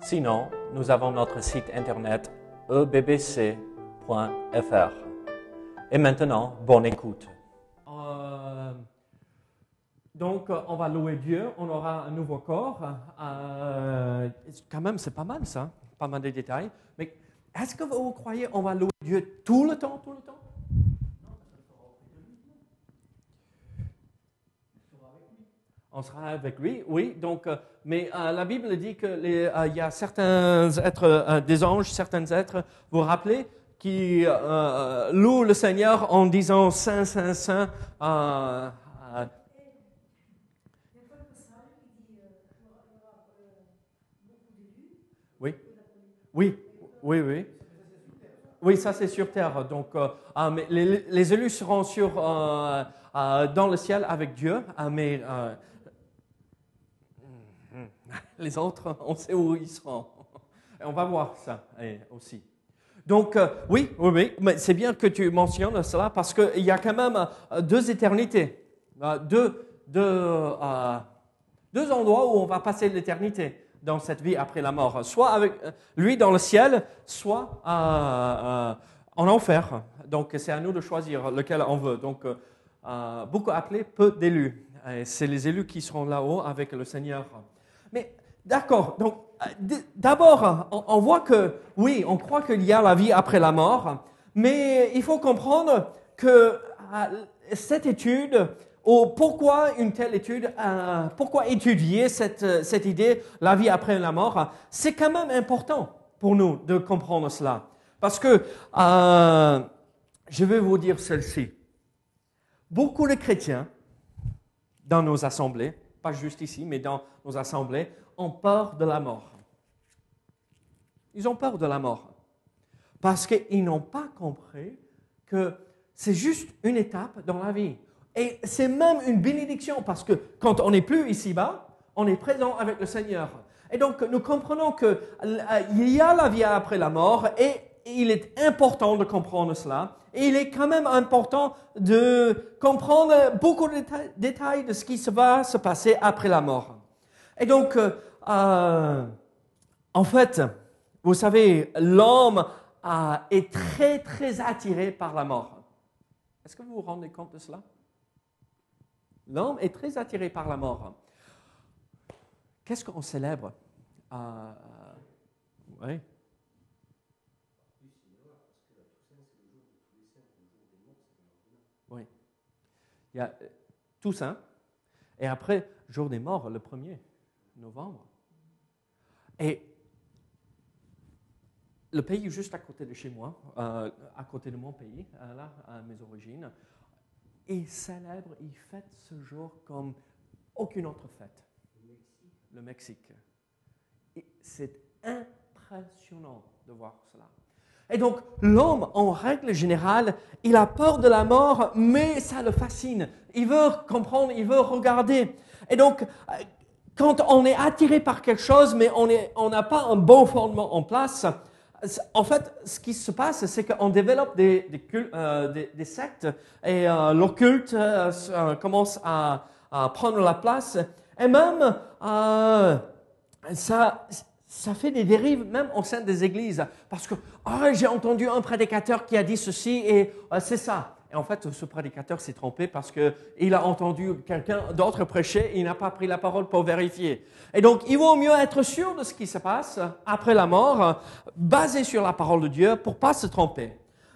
Sinon, nous avons notre site internet ebbc.fr. Et maintenant, bonne écoute. Euh, donc, on va louer Dieu, on aura un nouveau corps. Euh, quand même, c'est pas mal ça, pas mal de détails. Mais est-ce que vous croyez on va louer Dieu tout le temps, tout le temps? On sera avec lui, oui. Donc, euh, mais euh, la Bible dit qu'il euh, y a certains êtres, des anges, certains êtres, vous vous rappelez, qui louent le Seigneur en disant Saint, Saint, Saint. oui, oui, oui, oui. Oui, ça c'est sur terre. Donc, ah, les, les, élus seront sur, dans le ciel avec Dieu, ah, mais les autres, on sait où ils seront. Et on va voir ça aussi. Donc, euh, oui, oui, oui, mais c'est bien que tu mentionnes cela parce qu'il y a quand même euh, deux éternités, euh, deux, deux, deux endroits où on va passer l'éternité dans cette vie après la mort. Soit avec lui dans le ciel, soit en enfer. Donc, c'est à nous de choisir lequel on veut. Donc, beaucoup appelés, peu d'élus. C'est les élus qui seront là-haut avec le Seigneur. Mais d'accord, donc euh, d'abord, on, voit que, oui, on croit qu'il y a la vie après la mort, mais il faut comprendre que euh, cette étude, ou pourquoi une telle étude, euh, pourquoi étudier cette, cette idée, la vie après la mort, c'est quand même important pour nous de comprendre cela. Parce que, je vais vous dire celle-ci. Beaucoup de chrétiens dans nos assemblées, pas juste ici, mais dans nos assemblées, ont peur de la mort. Ils ont peur de la mort parce qu'ils n'ont pas compris que c'est juste une étape dans la vie. Et c'est même une bénédiction parce que quand on n'est plus ici-bas, on est présent avec le Seigneur. Et donc nous comprenons qu'il y a la vie après la mort et il est important de comprendre cela. Et il est quand même important de comprendre beaucoup de détails de ce qui va se passer après la mort. Et donc, euh, euh, en fait, vous savez, l'homme euh, est très, très attiré par la mort. Est-ce que vous vous rendez compte de cela? L'homme est très attiré par la mort. Qu'est-ce qu'on célèbre? Oui. Il y a Toussaint, et après, jour des morts, le 1er novembre. Et le pays juste à côté de chez moi, euh, à côté de mon pays, euh, là, à mes origines, il célèbre, il fête ce jour comme aucune autre fête. Le Mexique. C'est impressionnant de voir cela. Et donc, l'homme, en règle générale, il a peur de la mort, mais ça le fascine. Il veut comprendre, il veut regarder. Et donc, quand on est attiré par quelque chose, mais on n'a pas un bon fondement en place, en fait, ce qui se passe, c'est qu'on développe des, euh, sectes et euh, l'occulte euh, commence à, prendre la place. Et même, ça, fait des dérives même au sein des églises. Parce que oh, j'ai entendu un prédicateur qui a dit ceci et c'est ça. Et en fait, ce prédicateur s'est trompé parce qu'il a entendu quelqu'un d'autre prêcher il n'a pas pris la parole pour vérifier. Et donc, il vaut mieux être sûr de ce qui se passe après la mort, basé sur la parole de Dieu pour pas se tromper.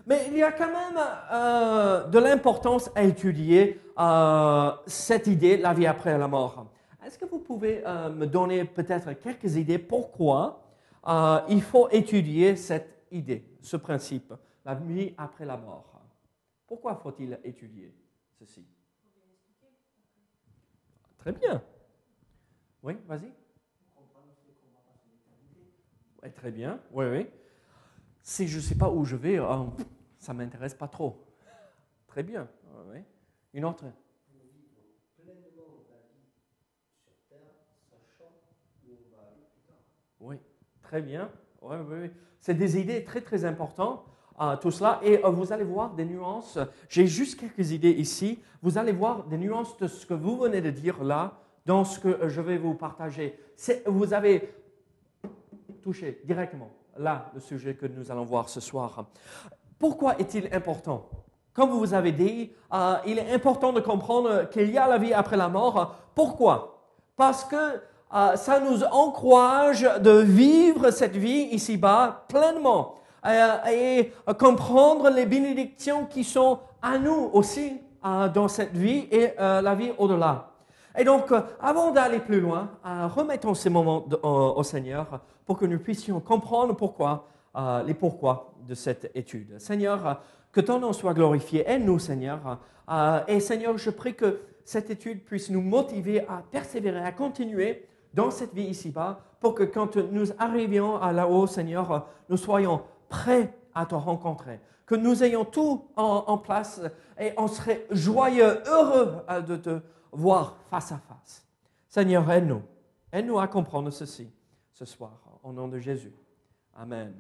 Mais il y a quand même euh, de l'importance à étudier euh, cette idée, la vie après la mort. Est-ce que vous pouvez euh, me donner peut-être quelques idées pourquoi il faut étudier cette idée, ce principe, la vie après la mort? Pourquoi faut-il étudier ceci? Très bien. Oui, vas-y. Ouais, très bien. Oui, oui. Si je ne sais pas où je vais, euh, ça ne m'intéresse pas trop. Très bien. Oui. Une autre? Oui, très bien. Oui, oui, oui. C'est des idées très, très importantes, euh, tout cela. Et euh, vous allez voir des nuances. J'ai juste quelques idées ici. Vous allez voir des nuances de ce que vous venez de dire là, dans ce que je vais vous partager. Vous avez touché directement là le sujet que nous allons voir ce soir. Pourquoi est-il important? Comme vous avez dit, euh, il est important de comprendre qu'il y a la vie après la mort. Pourquoi? Parce que euh, ça nous encourage de vivre cette vie ici-bas pleinement euh, et comprendre les bénédictions qui sont à nous aussi dans cette vie et la vie au-delà. Et donc, avant d'aller plus loin, remettons ces moments au Seigneur pour que nous puissions comprendre pourquoi, euh, les pourquoi de cette étude. Seigneur, que ton nom soit glorifié. Aide-nous, Seigneur. Euh, et Seigneur, je prie que cette étude puisse nous motiver à persévérer, à continuer dans cette vie ici-bas, pour que quand nous arrivions à là-haut, Seigneur, nous soyons prêts à te rencontrer. Que nous ayons tout en, place et on serait joyeux, heureux euh, de te voir face à face. Seigneur, aide-nous. Aide-nous à comprendre ceci ce soir au nom de Jésus. Amen.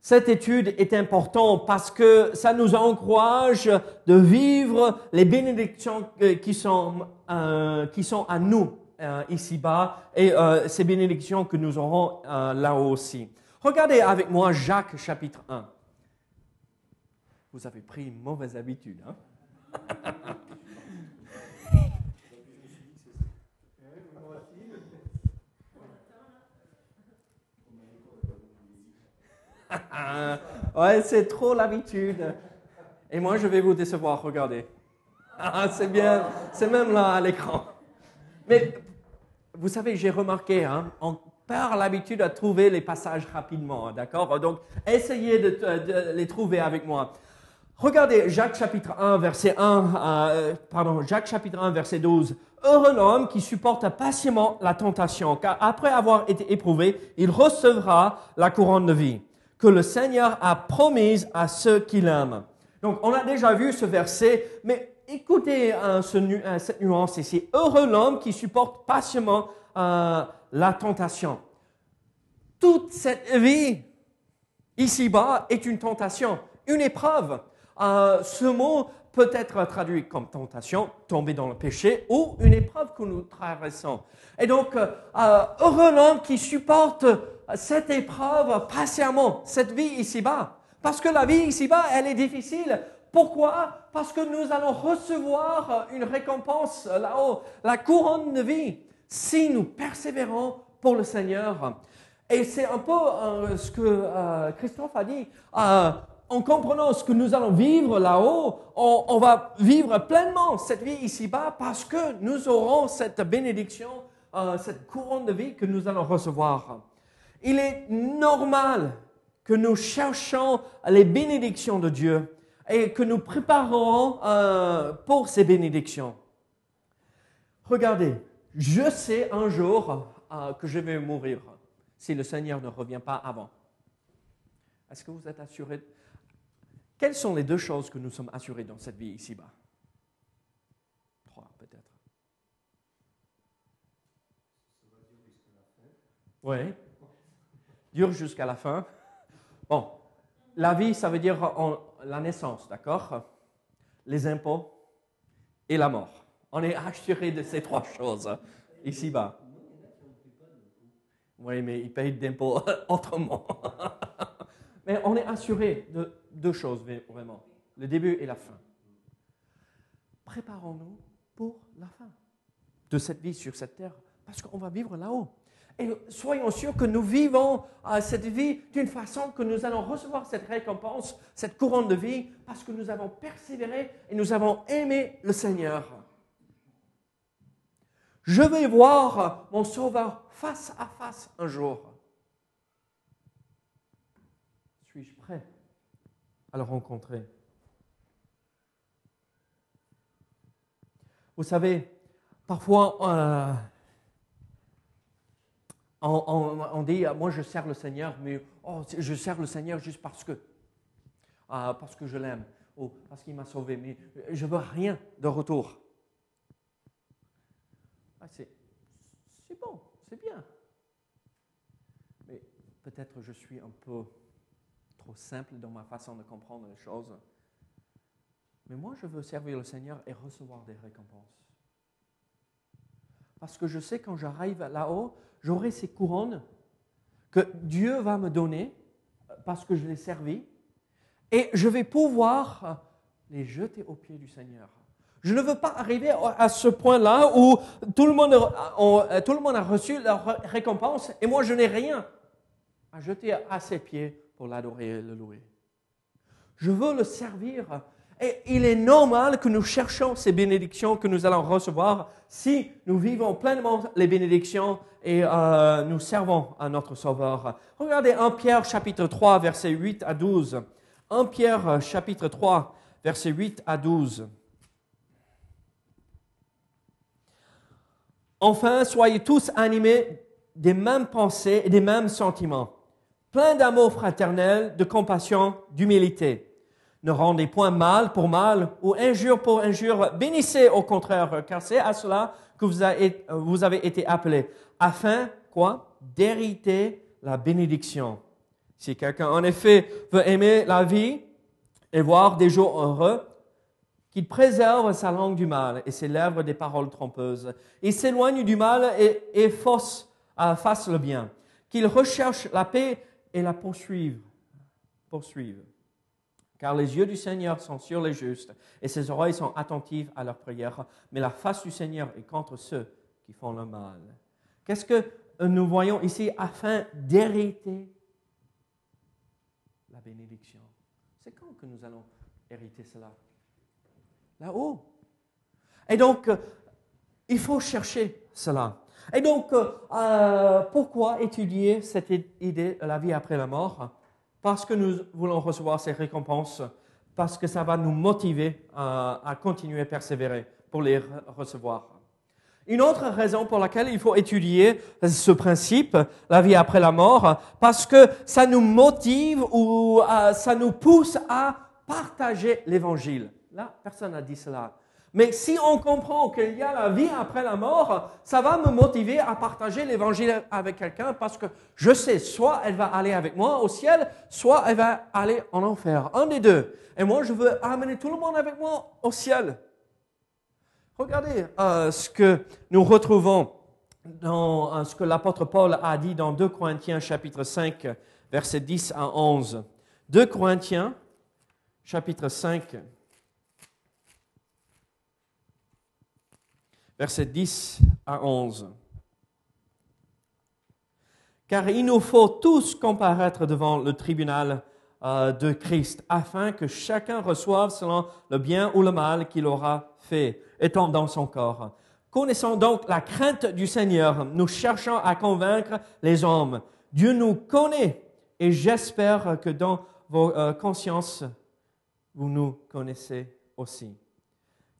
Cette étude est importante parce que ça nous encourage de vivre les bénédictions qui sont, euh, qui sont à nous euh, ici-bas et ces bénédictions que nous aurons là aussi. Regardez avec moi Jacques chapitre 1. Vous avez pris une mauvaise habitude. Hein? ouais, c'est trop l'habitude. Et moi, je vais vous décevoir, regardez. Ah, c'est bien, c'est même là à l'écran. Mais vous savez, j'ai remarqué, hein, l'habitude à trouver les passages rapidement, hein, d'accord? Donc, essayez de, les trouver avec moi. Regardez Jacques chapitre 1, verset 1, euh, pardon, Jacques chapitre 1, verset 12. Heureux l'homme qui supporte patiemment la tentation, car après avoir été éprouvé, il recevra la couronne de vie que le Seigneur a promise à ceux qui l'aiment. Donc, on a déjà vu ce verset, mais écoutez euh, euh, cette nuance ici. Heureux l'homme qui supporte patiemment euh, la tentation. Toute cette vie ici-bas est une tentation, une épreuve. ce mot peut être traduit comme tentation, tomber dans le péché, ou une épreuve que nous traversons. Et donc, heureux l'homme qui supporte cette épreuve patiemment, cette vie ici-bas. Parce que la vie ici-bas, elle est difficile. Pourquoi? Parce que nous allons recevoir une récompense là-haut, la couronne de vie, si nous persévérons pour le Seigneur. Et c'est un peu euh, ce que euh, Christophe a dit. Euh, en comprenant ce que nous allons vivre là-haut, on, va vivre pleinement cette vie ici-bas parce que nous aurons cette bénédiction, cette couronne de vie que nous allons recevoir. Il est normal que nous cherchions les bénédictions de Dieu et que nous préparons pour ces bénédictions. Regardez, je sais un jour euh, que je vais mourir si le Seigneur ne revient pas avant. Est-ce que vous êtes assuré? Quelles sont les deux choses que nous sommes assurés dans cette vie ici-bas? Trois, peut-être. Oui dure jusqu'à la fin. Bon, la vie, ça veut dire la naissance, d'accord? Les impôts et la mort. On est assuré de ces trois choses hein, ici-bas. Oui, mais ils payent d'impôts autrement. mais on est assuré de deux choses, vraiment. Le début et la fin. Préparons-nous pour la fin de cette vie sur cette terre, parce qu'on va vivre là-haut. Et soyons sûrs que nous vivons euh, cette vie d'une façon que nous allons recevoir cette récompense, cette couronne de vie, parce que nous avons persévéré et nous avons aimé le Seigneur. Je vais voir mon Sauveur face à face un jour. Suis-je prêt à le rencontrer? Vous savez, parfois, euh, on, dit, moi je sers le Seigneur, mais oh, je sers le Seigneur juste parce que, ah, parce que je l'aime, ou parce qu'il m'a sauvé, mais je veux rien de retour. Ah, c'est bon, c'est bien. Mais peut-être je suis un peu trop simple dans ma façon de comprendre les choses. Mais moi, je veux servir le Seigneur et recevoir des récompenses. Parce que je sais quand j'arrive là-haut, j'aurai ces couronnes que Dieu va me donner parce que je l'ai servi. Et je vais pouvoir les jeter aux pieds du Seigneur. Je ne veux pas arriver à ce point-là où tout le, monde, le monde a reçu leur récompense et moi je n'ai rien à jeter à ses pieds pour l'adorer et le louer. Je veux le servir et il est normal que nous cherchions ces bénédictions que nous allons recevoir si nous vivons pleinement les bénédictions et euh, nous servons à notre Sauveur. Regardez 1 Pierre chapitre 3 verset 8 à 12. 1 Pierre chapitre 3 verset 8 à 12. Enfin, soyez tous animés des mêmes pensées et des mêmes sentiments, pleins d'amour fraternel, de compassion, d'humilité ne rendez point mal pour mal ou injure pour injure. Bénissez au contraire, car c'est à cela que vous avez, été appelés, afin, quoi? D'hériter la bénédiction. Si quelqu'un, en effet, veut aimer la vie et voir des jours heureux, qu'il préserve sa langue du mal et ses lèvres des paroles trompeuses. Il s'éloigne du mal et, et fasse, euh, fasse le bien. Qu'il recherche la paix et la poursuive. poursuive car les yeux du Seigneur sont sur les justes et ses oreilles sont attentives à leurs prières, mais la face du Seigneur est contre ceux qui font le mal. Qu'est-ce que nous voyons ici afin d'hériter la bénédiction? C'est quand que nous allons hériter cela? Là-haut. Et donc, il faut chercher cela. Et donc, euh, pourquoi étudier cette idée de la vie après la mort? Parce que nous voulons recevoir ces récompenses, parce que ça va nous motiver à, continuer à persévérer pour les recevoir. Une autre raison pour laquelle il faut étudier ce principe, la vie après la mort, parce que ça nous motive ou euh, ça nous pousse à partager l'évangile. Là, personne n'a dit cela. Mais si on comprend qu'il y a la vie après la mort, ça va me motiver à partager l'évangile avec quelqu'un parce que je sais, soit elle va aller avec moi au ciel, soit elle va aller en enfer. Un des deux. Et moi, je veux amener tout le monde avec moi au ciel. Regardez euh, ce que nous retrouvons dans euh, ce que l'apôtre Paul a dit dans 2 Corinthiens chapitre 5, versets 10 à 11. 2 Corinthiens chapitre 5, versets 10 à 11. Car il nous faut tous comparaître devant le tribunal euh, de Christ, afin que chacun reçoive selon le bien ou le mal qu'il aura fait, étant dans son corps. Connaissons donc la crainte du Seigneur, nous cherchons à convaincre les hommes. Dieu nous connaît et j'espère que dans vos euh, consciences, vous nous connaissez aussi.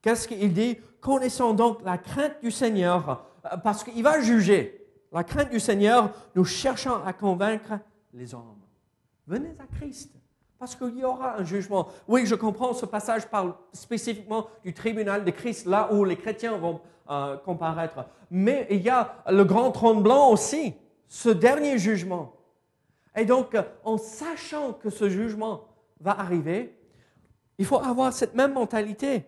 Qu'est-ce qu'il dit? Connaissons donc la crainte du Seigneur, euh, parce qu'il va juger. La crainte du Seigneur, nous cherchons à convaincre les hommes. Venez à Christ, parce qu'il y aura un jugement. Oui, je comprends, ce passage parle spécifiquement du tribunal de Christ, là où les chrétiens vont euh, comparaître. Mais il y a le grand trône blanc aussi, ce dernier jugement. Et donc, en sachant que ce jugement va arriver, il faut avoir cette même mentalité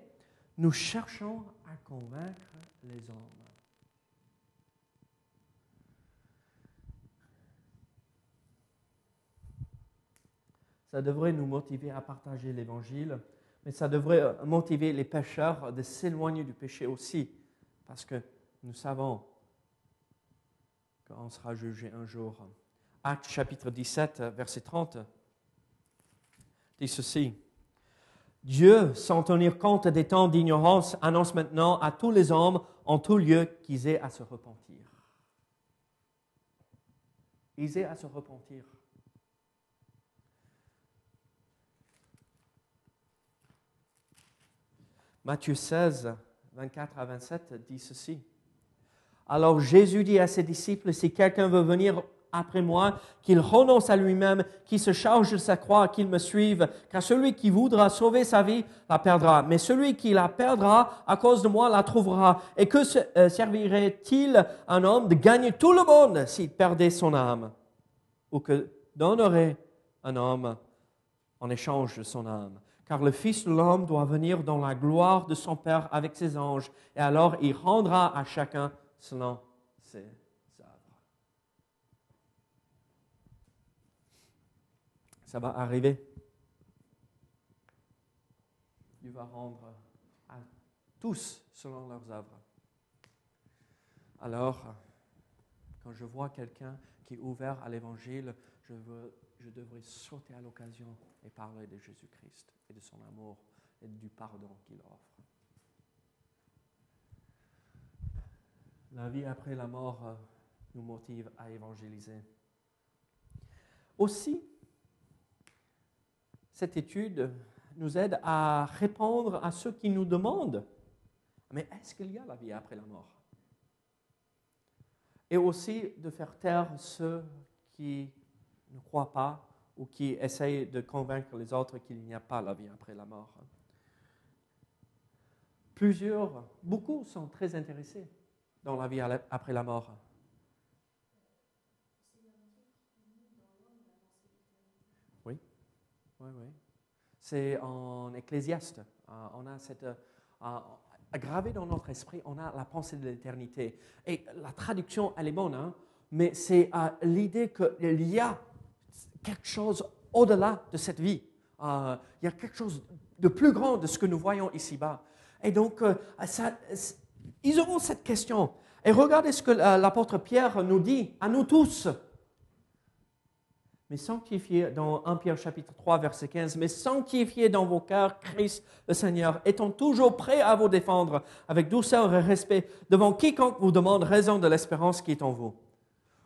nous cherchons à convaincre les hommes. Ça devrait nous motiver à partager l'Évangile, mais ça devrait motiver les pécheurs de s'éloigner du péché aussi, parce que nous savons qu'on sera jugé un jour. Acte chapitre 17, verset 30 dit ceci. Dieu, sans tenir compte des temps d'ignorance, annonce maintenant à tous les hommes en tout lieu qu'ils aient à se repentir. Ils aient à se repentir. Matthieu 16, 24 à 27 dit ceci. Alors Jésus dit à ses disciples, si quelqu'un veut venir après moi, qu'il renonce à lui-même, qu'il se charge de sa croix, qu'il me suive, car celui qui voudra sauver sa vie la perdra, mais celui qui la perdra à cause de moi la trouvera. Et que euh, servirait-il un homme de gagner tout le monde s'il perdait son âme? Ou que donnerait un homme en échange de son âme? Car le Fils de l'homme doit venir dans la gloire de son Père avec ses anges, et alors il rendra à chacun selon ses ça va arriver. Dieu va rendre à tous selon leurs œuvres. Alors, quand je vois quelqu'un qui est ouvert à l'Évangile, je, je devrais sauter à l'occasion et parler de Jésus-Christ et de son amour et du pardon qu'il offre. La vie après la mort euh, nous motive à évangéliser. Aussi, cette étude nous aide à répondre à ceux qui nous demandent, mais est-ce qu'il y a la vie après la mort? Et aussi de faire taire ceux qui ne croient pas ou qui essayent de convaincre les autres qu'il n'y a pas la vie après la mort. Plusieurs, beaucoup sont très intéressés dans la vie après la mort. Oui, oui. C'est en Ecclésiaste. Euh, on a cette. Euh, gravé dans notre esprit, on a la pensée de l'éternité. Et la traduction, elle est bonne, hein, mais c'est euh, l'idée qu'il y a quelque chose au-delà de cette vie. il y a quelque chose de plus grand de ce que nous voyons ici-bas. Et donc, ils auront cette question. Et regardez ce que l'apôtre Pierre nous dit à nous tous mais sanctifiez, dans 1 Pierre chapitre 3, verset 15, mais sanctifiez dans vos cœurs Christ le Seigneur, étant toujours prêt à vous défendre avec douceur et respect devant quiconque vous demande raison de l'espérance qui est en vous.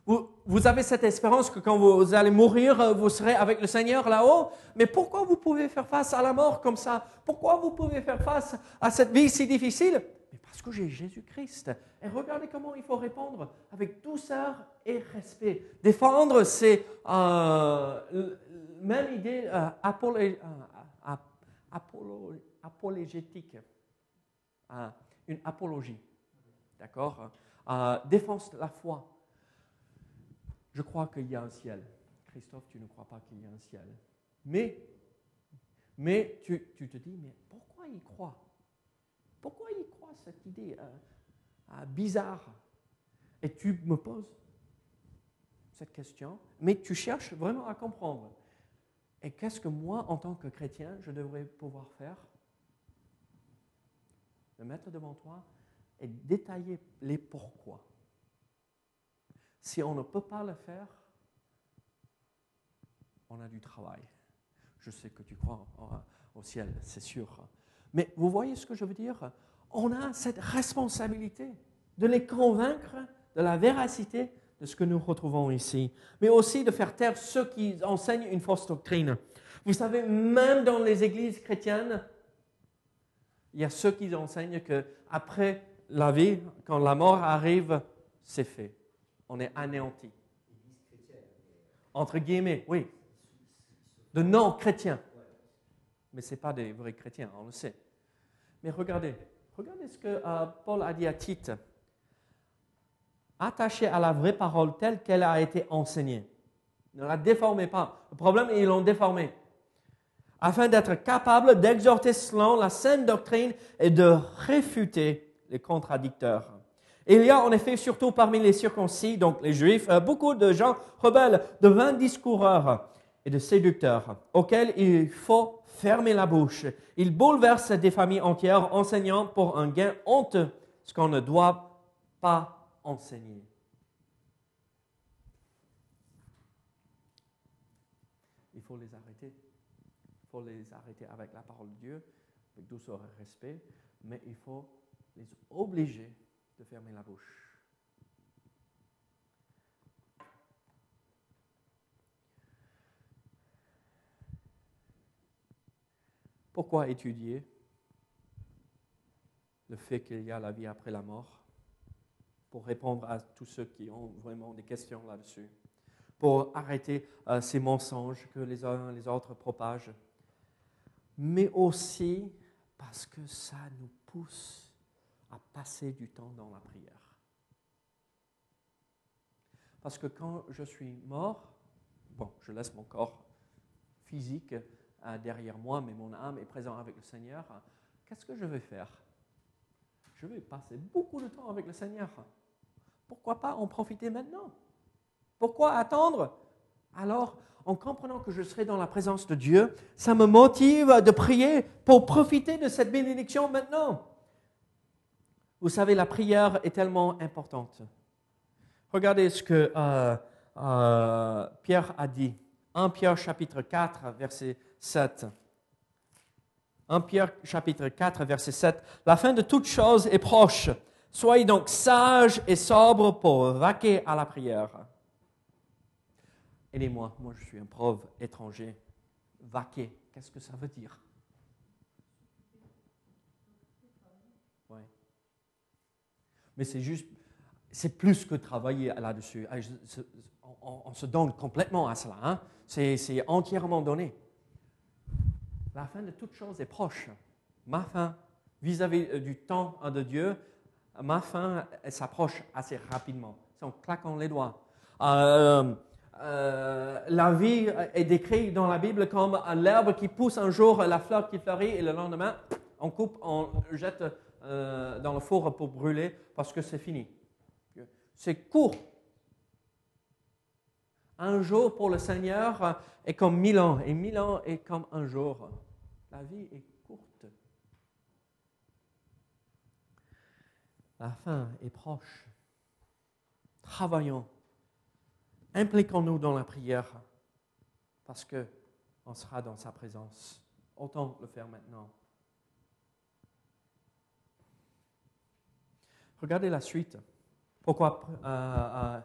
vous. Vous avez cette espérance que quand vous allez mourir, vous serez avec le Seigneur là-haut, mais pourquoi vous pouvez faire face à la mort comme ça? Pourquoi vous pouvez faire face à cette vie si difficile? Mais parce que j'ai Jésus-Christ. Et regardez comment il faut répondre avec douceur et respect. Défendre, c'est euh, même idée euh, euh, apologétique, une apologie. D'accord Défense de la foi. Je crois qu'il y a un ciel. Christophe, tu ne crois pas qu'il y a un ciel. Mais, mais tu, tu te dis, mais pourquoi il croit? Pourquoi il croit? Cette idée bizarre Et tu me poses cette question, mais tu cherches vraiment à comprendre. Et qu'est-ce que moi, en tant que chrétien, je devrais pouvoir faire? Me mettre devant toi et détailler les pourquoi. Si on ne peut pas le faire, on a du travail. Je sais que tu crois au ciel, c'est sûr. Mais vous voyez ce que je veux dire? On a cette responsabilité de les convaincre de la véracité de ce que nous retrouvons ici, mais aussi de faire taire ceux qui enseignent une fausse doctrine. Vous savez, même dans les églises chrétiennes, il y a ceux qui enseignent que après la vie, quand la mort arrive, c'est fait. On est anéanti. Entre guillemets, oui. De non-chrétiens. Mais ce n'est pas des vrais chrétiens, on le sait. Mais regardez, regardez ce que euh, Paul a dit à Tite attaché à la vraie parole telle qu'elle a été enseignée. Ne la déformez pas. Le problème, ils l'ont déformée. Afin d'être capable d'exhorter selon la saine doctrine et de réfuter les contradicteurs. Il y a en effet, surtout parmi les circoncis, donc les juifs, euh, beaucoup de gens rebelles, de vains discoureurs et de séducteurs, auxquels il faut fermer la bouche. Ils bouleversent des familles entières, enseignant pour un gain honteux ce qu'on ne doit pas enseigner. Il faut les arrêter. Il faut les arrêter avec la parole de Dieu, avec douceur et respect, mais il faut les obliger de fermer la bouche. Pourquoi étudier le fait qu'il y a la vie après la mort pour répondre à tous ceux qui ont vraiment des questions là-dessus, pour arrêter euh, ces mensonges que les uns et les autres propagent, mais aussi parce que ça nous pousse à passer du temps dans la prière. Parce que quand je suis mort, bon, je laisse mon corps physique derrière moi, mais mon âme est présente avec le Seigneur. Qu'est-ce que je vais faire? Je vais passer beaucoup de temps avec le Seigneur. Pourquoi pas en profiter maintenant? Pourquoi attendre? Alors, en comprenant que je serai dans la présence de Dieu, ça me motive de prier pour profiter de cette bénédiction maintenant. Vous savez, la prière est tellement importante. Regardez ce que euh, euh, Pierre a dit. 1 Pierre chapitre 4, verset 7. 1 Pierre chapitre 4, verset 7. La fin de toute chose est proche. Soyez donc sages et sobres pour vaquer à la prière. Aidez-moi, moi je suis un prof étranger. Vaquer, qu'est-ce que ça veut dire? Oui. Mais c'est juste c'est plus que travailler là-dessus. On, se donne complètement à cela. Hein. C'est entièrement donné. La fin de toute chose est proche. Ma fin vis-à-vis euh, du temps de Dieu, ma fin s'approche assez rapidement. C'est en claquant les doigts. Euh, euh, la vie est décrite dans la Bible comme l'herbe qui pousse un jour, la fleur qui fleurit, et le lendemain, on coupe, on jette dans le four pour brûler parce que c'est fini. C'est court. Un jour pour le Seigneur est comme mille ans, et mille ans est comme un jour. La vie est courte. La fin est proche. Travaillons. Impliquons-nous dans la prière parce que on sera dans sa présence. Autant le faire maintenant. Regardez la suite. Pourquoi euh, euh,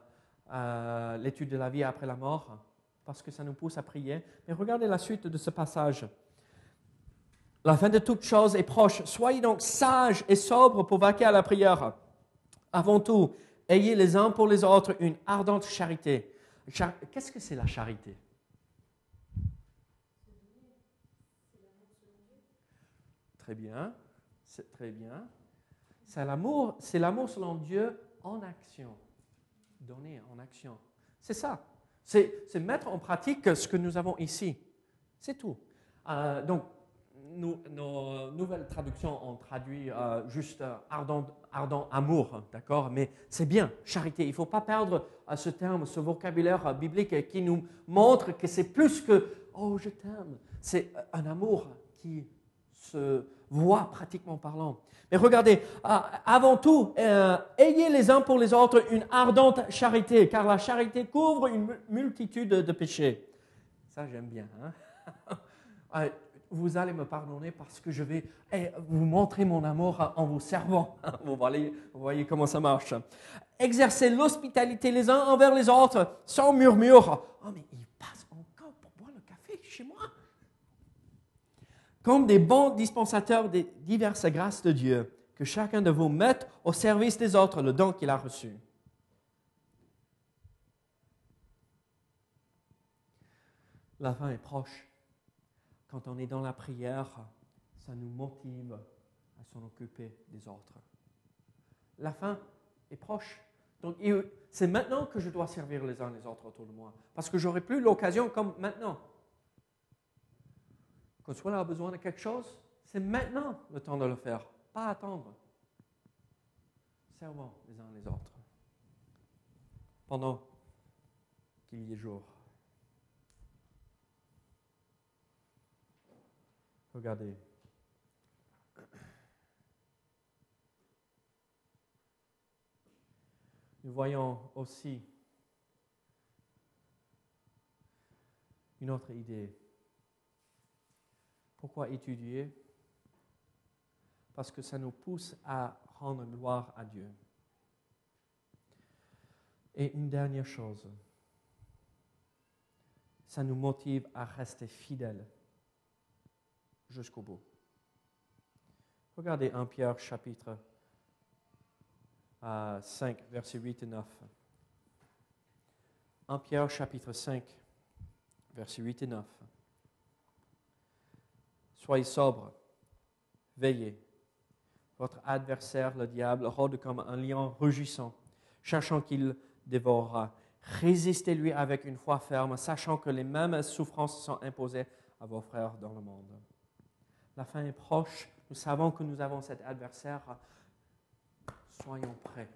euh, l'étude de la vie après la mort Parce que ça nous pousse à prier. Mais regardez la suite de ce passage. La fin de toute chose est proche. Soyez donc sages et sobres pour vaquer à la prière. Avant tout, ayez les uns pour les autres une ardente charité. Qu'est-ce que c'est la charité? Très bien, c'est très bien. C'est l'amour, c'est l'amour selon Dieu en action. Donner en action. C'est ça. C'est mettre en pratique ce que nous avons ici. C'est tout. Euh, donc, nos nouvelles traductions ont traduit euh, juste euh, ardent, ardent, amour, d'accord? Mais c'est bien, charité. Il ne faut pas perdre ce terme, ce vocabulaire biblique qui nous montre que c'est plus que oh, je t'aime. C'est un amour qui se voit pratiquement parlant. Mais regardez, euh, avant tout, euh, ayez les uns pour les autres une ardente charité, car la charité couvre une multitude de péchés. Ça, j'aime bien. Hein? Euh, vous allez me pardonner parce que je vais eh, vous montrer mon amour en vous servant. Vous voyez, vous voyez comment ça marche. Exercez l'hospitalité les uns envers les autres sans murmure. Oh, mais il passe encore pour boire le café chez moi comme des bons dispensateurs des diverses grâces de Dieu, que chacun de vous mette au service des autres le don qu'il a reçu. La fin est proche. Quand on est dans la prière, ça nous motive à s'en occuper des autres. La fin est proche. Donc, c'est maintenant que je dois servir les uns les autres autour de moi. Parce que j'aurai plus l'occasion comme maintenant. Quand soit a besoin de quelque chose, c'est maintenant le temps de le faire, pas attendre. Servons les uns les autres pendant qu'il y ait jour. Regardez. Nous voyons aussi une autre idée pourquoi étudier? Parce que ça nous pousse à rendre gloire à Dieu. Et une dernière chose, ça nous motive à rester fidèles jusqu'au bout. Regardez 1 Pierre chapitre 5, versets 8 et 9. 1 Pierre chapitre 5, versets 8 et 9. Soyez sobres, veillez. Votre adversaire, le diable, rôde comme un lion rugissant, cherchant qu'il dévorera. Résistez-lui avec une foi ferme, sachant que les mêmes souffrances sont imposées à vos frères dans le monde. La fin est proche. Nous savons que nous avons cet adversaire. Soyons prêts.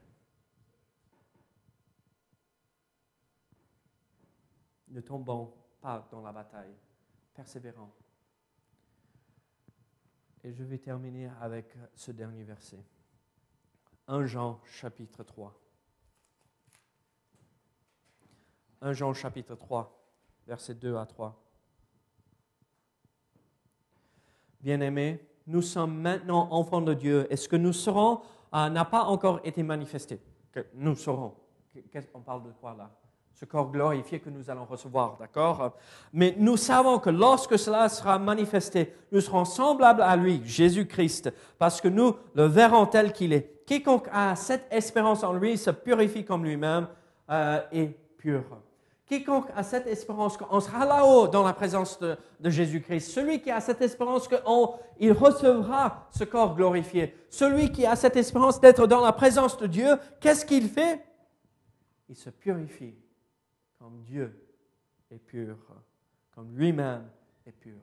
Ne tombons pas dans la bataille. Persévérons. Et je vais terminer avec ce dernier verset. 1 Jean chapitre 3. 1 Jean chapitre 3, versets 2 à 3. Bien-aimés, nous sommes maintenant enfants de Dieu et ce que nous serons euh, n'a pas encore été manifesté? Nous serons. On parle de quoi là? Ce corps glorifié que nous allons recevoir, d'accord? Mais nous savons que lorsque cela sera manifesté, nous serons semblables à lui, Jésus-Christ, parce que nous le verrons tel qu'il est. Quiconque a cette espérance en lui se purifie comme lui-même euh, et pur. Quiconque a cette espérance qu'on sera là-haut dans la présence de, Jésus-Christ, celui qui a cette espérance qu'il recevra ce corps glorifié, celui qui a cette espérance d'être dans la présence de Dieu, qu'est-ce qu'il fait? Il se purifie comme Dieu est pur, comme lui-même est pur.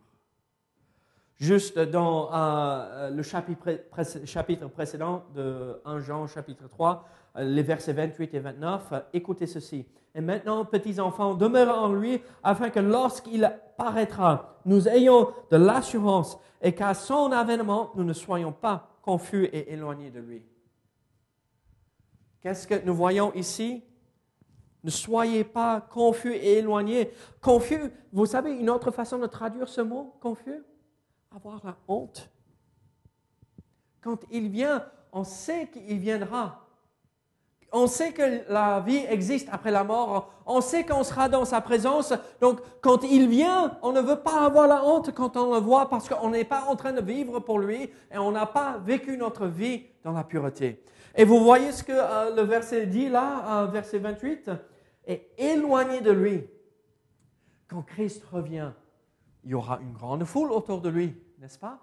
Juste dans euh, le chapitre, précédent de 1 Jean chapitre 3, euh, les versets 28 et 29, écoutez ceci. Et maintenant, petits enfants, demeurez en lui, afin que lorsqu'il paraîtra, nous ayons de l'assurance et qu'à son avènement, nous ne soyons pas confus et éloignés de lui. Qu'est-ce que nous voyons ici? Ne soyez pas confus et éloignés. Confus, vous savez une autre façon de traduire ce mot, confus? Avoir la honte. Quand il vient, on sait qu'il viendra. On sait que la vie existe après la mort. On sait qu'on sera dans sa présence. Donc, quand il vient, on ne veut pas avoir la honte quand on le voit parce qu'on n'est pas en train de vivre pour lui et on n'a pas vécu notre vie dans la pureté. Et vous voyez ce que euh, le verset dit là, euh, verset 28 est éloigné de lui. Quand Christ revient, il y aura une grande foule autour de lui, n'est-ce pas?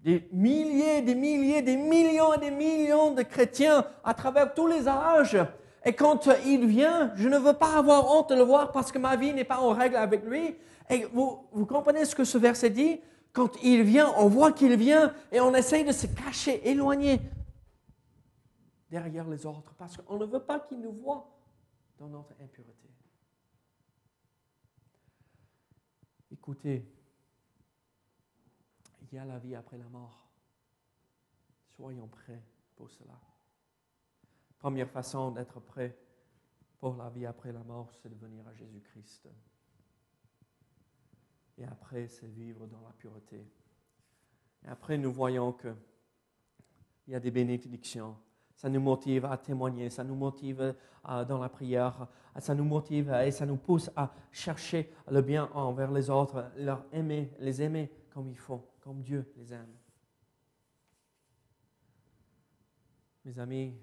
Des milliers, des milliers, des millions et des millions de chrétiens à travers tous les âges. Et quand il vient, je ne veux pas avoir honte de le voir parce que ma vie n'est pas en règle avec lui. Et vous, vous comprenez ce que ce verset dit? Quand il vient, on voit qu'il vient et on essaye de se cacher, éloigner derrière les autres parce qu'on ne veut pas qu'il nous voit dans notre impureté. Écoutez, il y a la vie après la mort. Soyons prêts pour cela. Première façon d'être prêt pour la vie après la mort, c'est de venir à Jésus-Christ. Et après, c'est vivre dans la pureté. Et après, nous voyons qu'il y a des bénédictions. Ça nous motive à témoigner, ça nous motive dans la prière, ça nous motive et ça nous pousse à chercher le bien envers les autres, leur aimer, les aimer comme il faut comme Dieu les aime. Mes amis,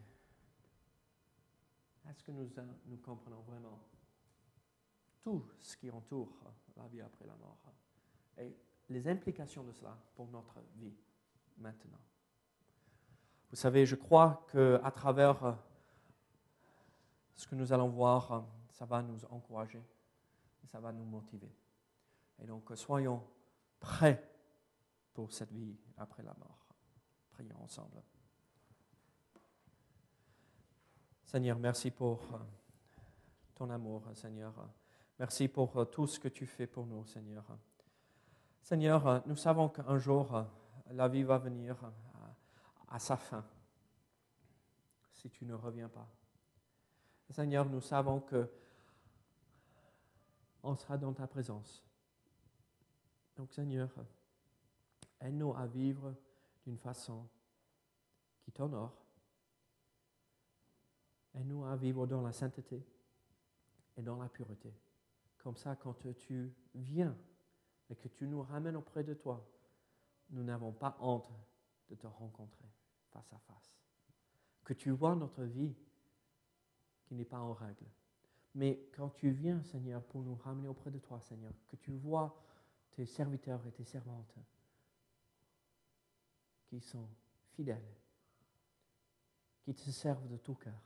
est-ce que nous, nous comprenons vraiment tout ce qui entoure la vie après la mort et les implications de cela pour notre vie maintenant? Vous savez, je crois qu'à travers ce que nous allons voir, ça va nous encourager et ça va nous motiver. Et donc, soyons prêts pour cette vie après la mort. Prions ensemble. Seigneur, merci pour euh, ton amour, Seigneur. Merci pour euh, tout ce que tu fais pour nous, Seigneur. Seigneur, euh, nous savons qu'un jour, la vie va venir à sa fin si tu ne reviens pas. Seigneur, nous savons que on sera dans ta présence. Donc, Seigneur, Aide-nous à vivre d'une façon qui t'honore. Aide-nous à vivre dans la sainteté et dans la pureté. Comme ça, quand tu viens et que tu nous ramènes auprès de toi, nous n'avons pas honte de te rencontrer face à face. que tu vois notre vie qui n'est pas en règle. Mais quand tu viens, Seigneur, pour nous ramener auprès de toi, Seigneur, que tu vois tes serviteurs et tes servantes qui sont fidèles, qui te servent de tout cœur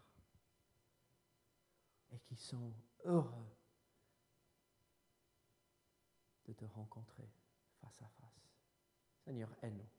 et qui sont heureux de te rencontrer face à face. Seigneur, aide-nous.